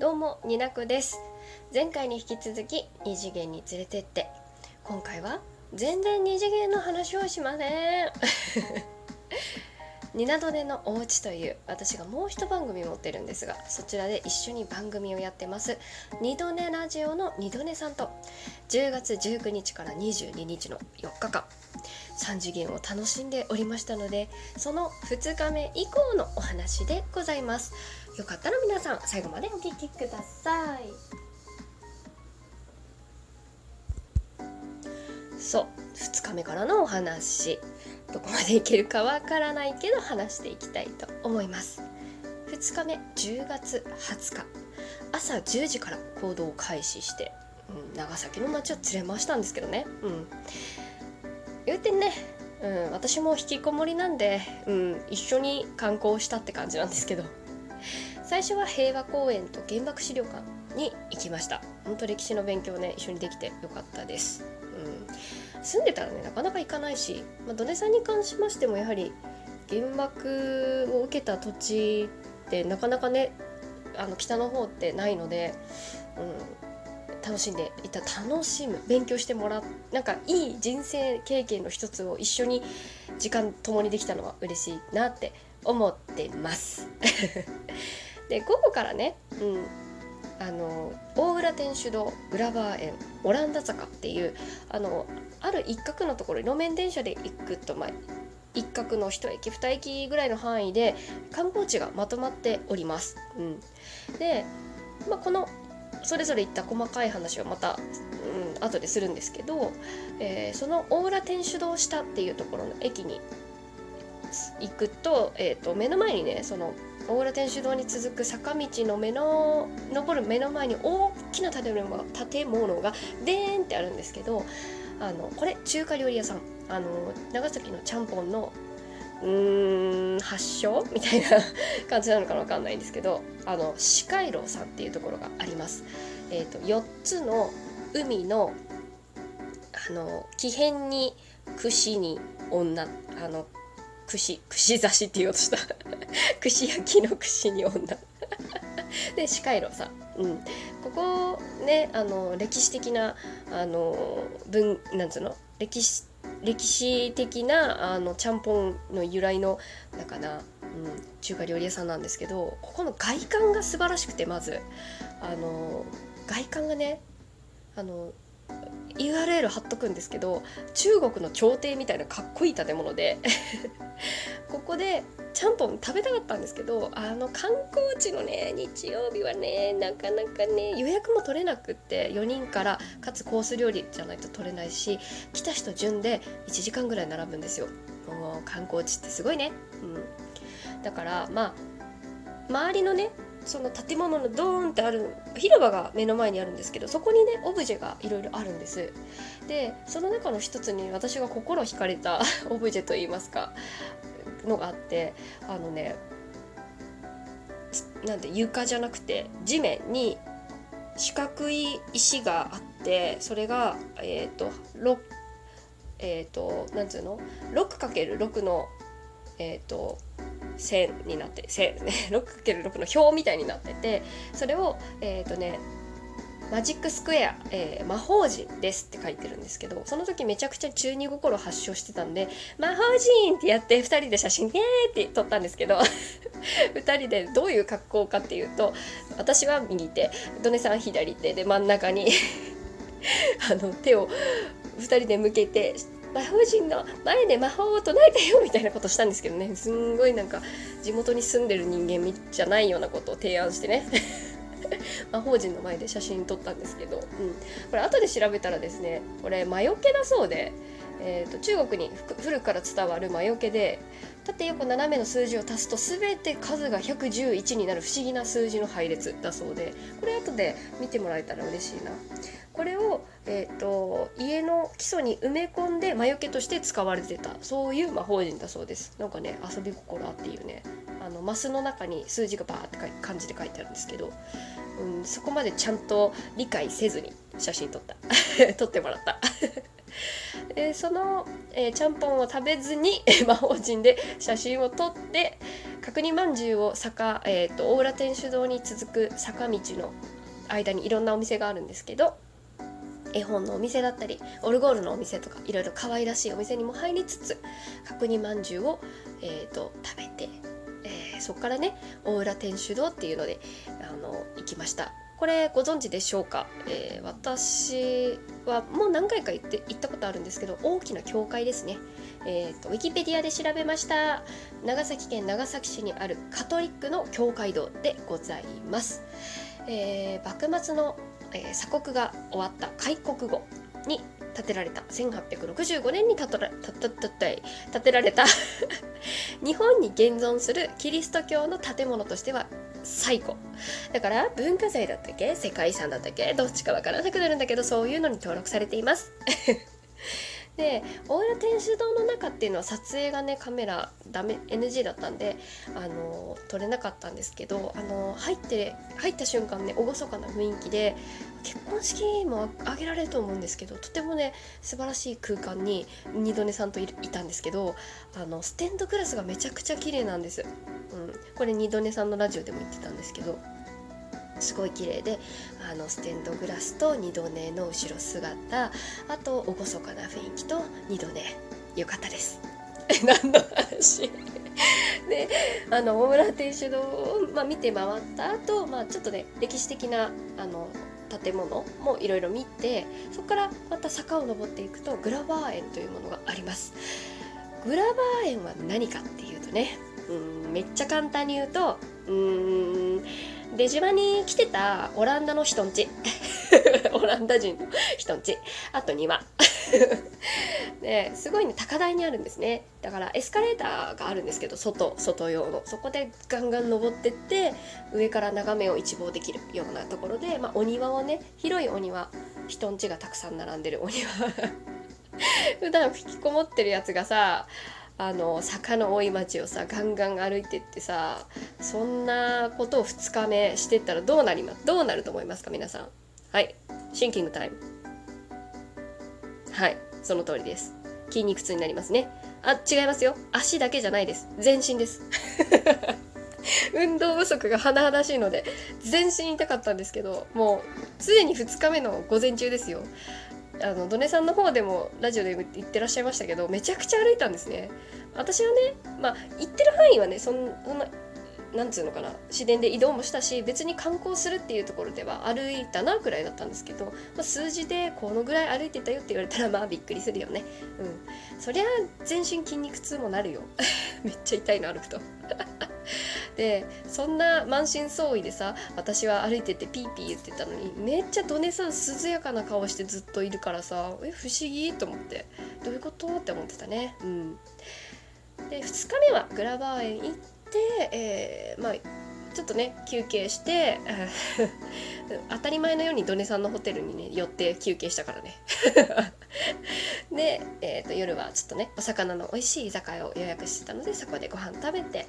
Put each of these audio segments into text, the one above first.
どうもになくです。前回に引き続き二次元に連れてって。今回は全然二次元の話をしません。ニナドネのおうちという私がもう一番組持ってるんですがそちらで一緒に番組をやってます。二度寝ラジオの二度寝さんと10月19日から22日の4日間3次元を楽しんでおりましたのでその2日目以降のお話でございます。よかったら皆さん最後までお聴きください。そう2日目からのお話。どこまでいけるかわからないけど話していきたいと思います。2日目10月20日。朝10時から行動を開始して、うん、長崎の街を連れ回したんですけどね、うん、言うてね、うん、私も引きこもりなんで、うん、一緒に観光したって感じなんですけど。最初は平和公園と原爆資料館に行きました。本当歴史の勉強ね一緒にできてよかったです、うん、住んでたらねなかなか行かないし、まあ、ドネさんに関しましてもやはり原爆を受けた土地ってなかなかねあの北の方ってないので、うん、楽しんでいた。楽しむ。勉強してもらう。なんかいい人生経験の一つを一緒に時間共にできたのは嬉しいなって思ってます。で午後からね、うん、あの大浦天主堂グラバー園オランダ坂っていうあのある一角のところ路面電車で行くと、まあ、一角の1駅2駅ぐらいの範囲で観光地がまとまっております。うん、で、まあ、このそれぞれ行った細かい話はまた、うん、後でするんですけど、えー、その大浦天主堂下っていうところの駅に行くと,、えーと、目の前にねその大浦天主堂に続く坂道の目の登る目の前に大きな建物が建物がでーんってあるんですけどあのこれ中華料理屋さんあの長崎のちゃんぽんのうーん発祥みたいな感じなのかな分かんないんですけどあの四街道さんっていうところがあります。えーと、4つの海のあの木片に串に女あの串串刺しって言おうとした。串焼きの串に女。で四街道さん、うん、ここねあの歴史的なあの文なんつうの？歴史歴史的なあのちゃんぽんの由来のだかな、うん、中華料理屋さんなんですけどここの外観が素晴らしくてまず。あの外観がねあの URL 貼っとくんですけど中国の朝廷みたいなかっこいい建物で ここでちゃんぽん食べたかったんですけどあの観光地のね日曜日はねなかなかね予約も取れなくって4人からかつコース料理じゃないと取れないし来た人順で1時間ぐらい並ぶんですよ。もう観光地ってすごいね、うん、だからまあ周りのねその建物のドーンってある広場が目の前にあるんですけどそこにねオブジェがいろいろあるんです。でその中の一つに私が心惹かれた オブジェといいますかのがあってあのねなんて床じゃなくて地面に四角い石があってそれがえっ、ー、と6えっ、ー、となんつうの？6×6 のえっ、ー、と線になって線 6×6 の表みたいになっててそれをえっ、とねマジックスクエア、えー、魔法陣ですって書いてるんですけどその時めちゃくちゃ中二心発症してたんで魔法陣ってやって2人で写真ねーって撮ったんですけど 2人でどういう格好かっていうと私は右手ドネさん左手で真ん中に あの手を2人で向けて魔法陣の前で魔法を唱えたよみたいなことしたんですけどねすんごいなんか地元に住んでる人間じゃないようなことを提案してね魔法陣の前で写真撮ったんですけど、うん、これ後で調べたらですねこれ魔除けだそうで、えーと、中国に古くから伝わる魔除けで縦横斜めの数字を足すと全て数が111になる不思議な数字の配列だそうでこれ後で見てもらえたら嬉しいな。これを、えーと、家の基礎に埋め込んで魔除けとして使われてたそういう魔法陣だそうです。なんかね遊び心あっていうね。あのマスの中に数字がバーって感じで書いてあるんですけど、うん、そこまでちゃんと理解せずに写真撮った。撮ってもらった。でその、えー、ちゃんぽんを食べずに 魔法陣で写真を撮って角煮まんじゅうを坂、えーと、大浦天主堂に続く坂道の間にいろんなお店があるんですけど絵本のお店だったりオルゴールのお店とかいろいろ可愛らしいお店にも入りつつ角煮まんじゅうを、えーと、食べて、そこからね大浦天主堂っていうのであの行きました。これご存知でしょうか、えー、私はもう何回か行って行ったことあるんですけど大きな教会ですね、えーと、ウィキペディアで調べました長崎県長崎市にあるカトリックの教会堂でございます、えー、幕末の、えー、鎖国が終わった開国後に建てられた。1865年に建てられた日本に現存するキリスト教の建物としては最古だから文化財だったっけ世界遺産だったっけどっちかわからなくなるんだけどそういうのに登録されていますで大浦天主堂の中っていうのは撮影がねカメラダメ NG だったんであの撮れなかったんですけどあの入って入った瞬間ね厳かな雰囲気で結婚式も挙げられると思うんですけどとてもね素晴らしい空間に二度寝さんといたんですけどあのステンドグラスがめちゃくちゃ綺麗なんです、うん、これ二度寝さんのラジオでも言ってたんですけどすごい綺麗であのステンドグラスと二度寝の後ろ姿あと厳かな雰囲気と二度寝。よかったです。何の話？であの大村天主堂を、まあ、見て回った後、まあちょっとね歴史的なあの建物もいろいろ見てそこからまた坂を登っていくとグラバー園というものがあります。グラバー園は何かっていうとねうんめっちゃ簡単に言うとうん出島に来てたオランダの人んち オランダ人の人んちあと庭ですごいね高台にあるんですね。だからエスカレーターがあるんですけど外外用の。そこでガンガン登ってって上から眺めを一望できるようなところで、まあ、お庭をね広いお庭人んちがたくさん並んでるお庭。普段引きこもってるやつがさあの坂の多い町をさガンガン歩いてってさそんなことを2日目してったらどうなりますどうなると思いますか皆さん。はい。シンキングタイム。はい。その通りです。筋肉痛になりますね。あ違いますよ。足だけじゃないです。全身です。運動不足が甚だしいので全身痛かったんですけどもうすでに2日目の午前中ですよ。あのドネさんの方でもラジオで言ってらっしゃいましたけどめちゃくちゃ歩いたんですね。私はねまあ行ってる範囲はねそんそんななんつうのかな市電で移動もしたし別に観光するっていうところでは歩いたなくらいだったんですけど、まあ、数字でこのぐらい歩いてたよって言われたらまあびっくりするよね。うん。そりゃ全身筋肉痛もなるよ。めっちゃ痛いの歩くとでそんな満身創痍でさ私は歩いててピーピー言ってたのにめっちゃドネさん涼やかな顔してずっといるからさえ不思議と思って。どういうこと？って思ってたね。うん。で2日目はグラバー園行って、でえー、まあちょっとね休憩して 当たり前のようにドネさんのホテルにね寄って休憩したからね。で、えーと夜はちょっとねお魚の美味しい居酒屋を予約してたのでそこでご飯食べて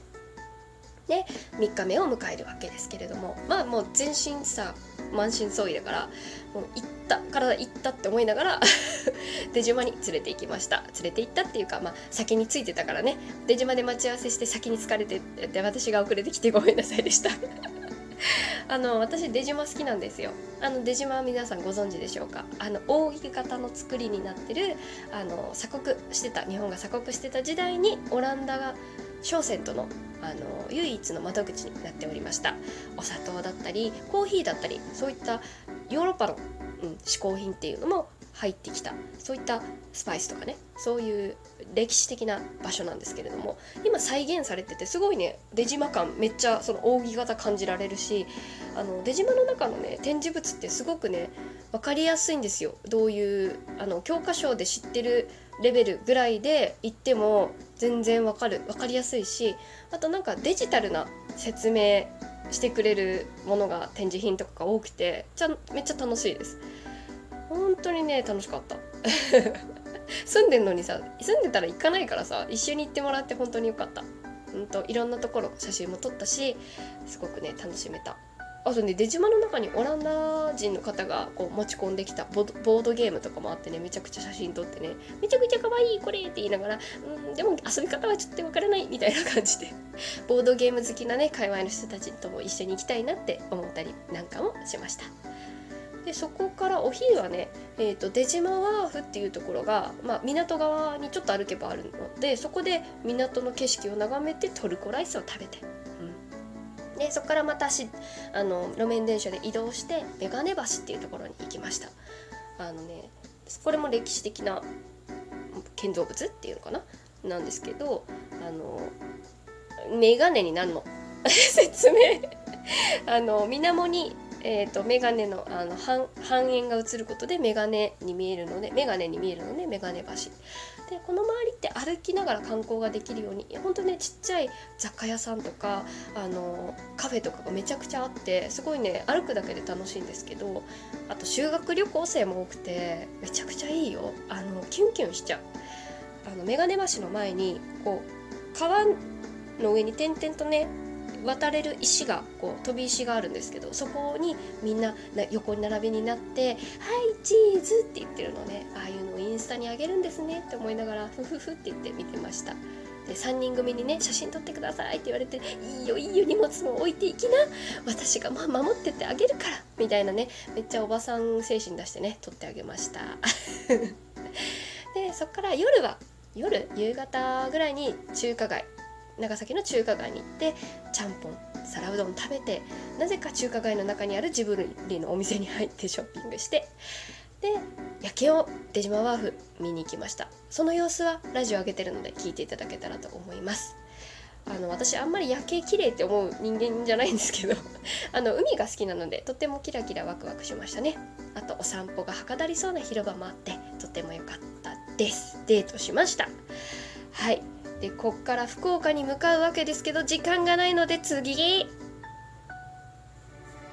で3日目を迎えるわけですけれどもまあもう全身さ満身創痍だからもう行った体行ったって思いながら 出島に連れて行きました。連れて行ったっていうか、まあ、先に着いてたからね。出島で待ち合わせして先に疲れてで私が遅れてきてごめんなさいでした。あの私出島好きなんですよ。あの出島は皆さんご存知でしょうか？あの扇形の作りになってるあの鎖国してた日本が鎖国してた時代にオランダが商船とのあの唯一の窓口になっておりました。お砂糖だったりコーヒーだったりそういったヨーロッパの、うん、嗜好品っていうのも入ってきた。そういったスパイスとかねそういう歴史的な場所なんですけれども今再現されててすごいね出島感めっちゃその扇形感じられるしあの出島の中のね展示物ってすごくね分かりやすいんですよ。どういうあの教科書で知ってるレベルぐらいで行っても全然わかる分かりやすいしあとなんかデジタルな説明してくれるものが展示品とかが多くてちゃめっちゃ楽しいです。本当にね楽しかった。住んでんのにさ住んでたら行かないからさ一緒に行ってもらって本当によかった。うんといろんなところ写真も撮ったしすごくね楽しめた。あとね出島の中にオランダ人の方がこう持ち込んできたボードゲームとかもあってねめちゃくちゃ写真撮ってねめちゃくちゃ可愛いこれって言いながらうんでも遊び方はちょっとわからないみたいな感じで ボードゲーム好きなね界隈の人たちとも一緒に行きたいなって思ったりなんかもしました。でそこからお昼はね、えーと、出島ワーフっていうところが、まあ、港側にちょっと歩けばあるのでそこで港の景色を眺めてトルコライスを食べて、うん、でそこからまたしあの路面電車で移動してメガネ橋っていうところに行きました。あのねこれも歴史的な建造物っていうのかな？なんですけどあのメガネになるの？説明。あの水面にえーと、メガネのあの半半円が映ることでメガネに見えるのでメガネに見えるのでメガネ橋。でこの周りって歩きながら観光ができるように本当ねちっちゃい雑貨屋さんとかあのカフェとかがめちゃくちゃあってすごいね歩くだけで楽しいんですけどあと修学旅行生も多くてめちゃくちゃいいよ。あのキュンキュンしちゃう。あのメガネ橋の前にこう川の上に点々とね渡れる石がこう飛び石があるんですけどそこにみんな横に並びになって「はいチーズ!」って言ってるのね。ああいうのをインスタにあげるんですねって思いながらふふふって言って見てました。で3人組にね写真撮ってくださいって言われて「いいよいいよ荷物も置いていきな。私がまあ守ってってあげるから」みたいなね。めっちゃおばさん精神出してね撮ってあげました。でそっから夜は夜夕方ぐらいに中華街長崎の中華街に行ってちゃんぽん皿うどん食べてなぜか中華街の中にあるジブリのお店に入ってショッピングしてで夜景を出島ワーフ見に行きました。その様子はラジオ上げてるので聞いていただけたらと思います。あの私あんまり夜景綺麗って思う人間じゃないんですけど あの海が好きなのでとってもキラキラワクワクしましたね。あとお散歩がはかどりそうな広場もあってとても良かったです。デートしました。はい。でこっから福岡に向かうわけですけど時間がないので次。